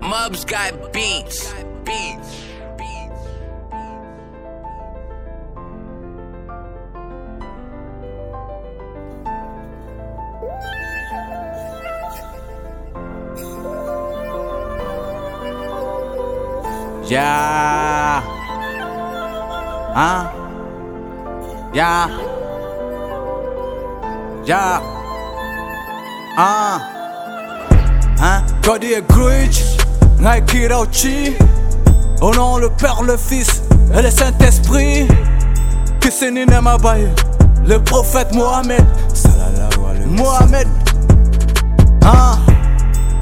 Mubs got beats. Beats. Yeah. Huh? Yeah. Yeah. Ah. Cody et Grudge, Nike Rauchi. Au nom le Père, le Fils et le Saint-Esprit. Nina Mabaye, le prophète Mohamed. Mohamed. Hein?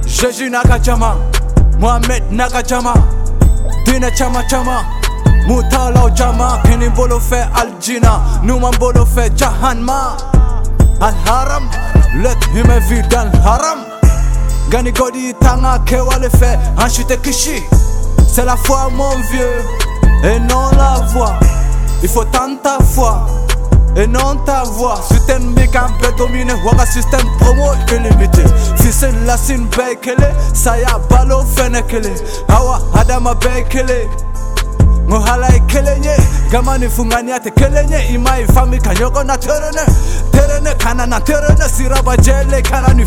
Jésus Nakajama. Mohamed Nakajama. Dina Chama Chama. Mutala Jama. Kini Bolo fe Aljina. Numan Bolo fe Jahanma. Al Haram. Let him vivre dans le haram. Gani Godi Tanga Kewale fait. Enchute Kishi. C'est la foi, mon vieux. Et non la voix. Il faut tant ta foi. Et non ta voix, système mécan peut dominer, waka système promo illimité. Fissel la sin bekele, saya balo fenekele, awa adama bekele. Ngohala ikelenye, gamani fungani ate kelenye, imai fami kanyoko na terene, terene kana na terene, siraba jele kana ni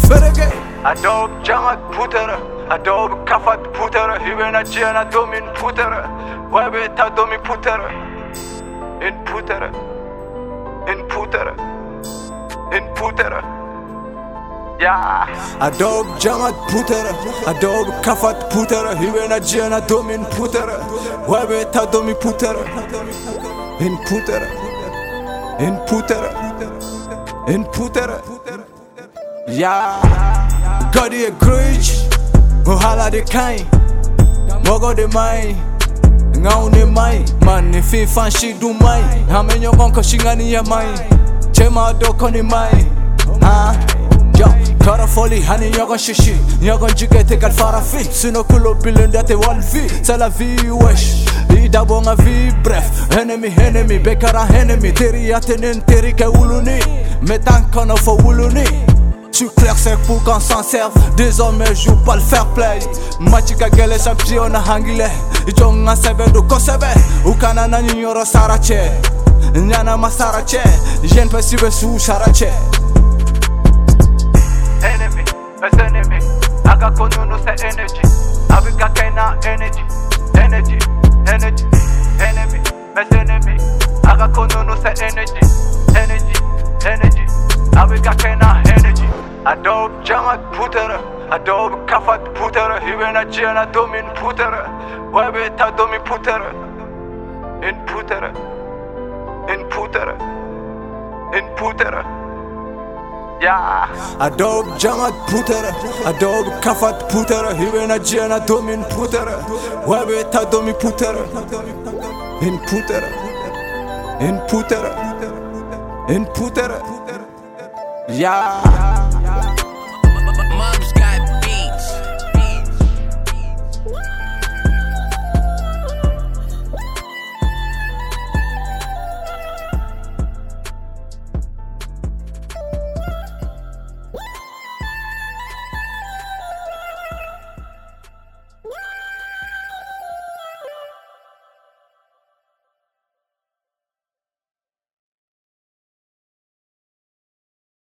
ferege. Adob jangat putere, adob kafat putere, hibena jena domin putere, webe ta domi putere, in putere. in putere in putere Yeah. Adob jamat putere, adob kafat putere, hiwena jena domin putere, webe ta domi putere, in putere, in putere, in putere. Yeah. Koryje krójć, ohala de kain Mogo de Mai, ngau ne main Man ne fin fan shi du main Hame nyogon ko shingani ya main Chema do koni main Ha? Yo, kara foli hani nyogon shishi Nyogon jike te kal farafi Sino kulo bilin date wal vi C'est la vie wesh Idabonga vi bref Enemy enemy bekara enemy. Teri atenen teri ke uluni. Metan kono fo uluni. 5 pour qu'on s'en serve. Des hommes jouent pas le fair play. Machika gele champion hangile Ijonga sebe du kosebe Ukana nyoro sarache. Nyana masarache Jen pesibe su sarache. Enemy, it's enemy Agakonunu se energy. Abika kena energy. Energy, energy. Enemy, it's enemy Agakonunu se energy. Energy. Adob jamat putere, adob kafat putere. Hibena jena domin putere. Webe ta domi putere. In putere, in putere, in putere. Yeah. Adob jamat putere Adob kafat putere Hibena jena domin putere Webe ta domi putere In putere In putere In putere Yeah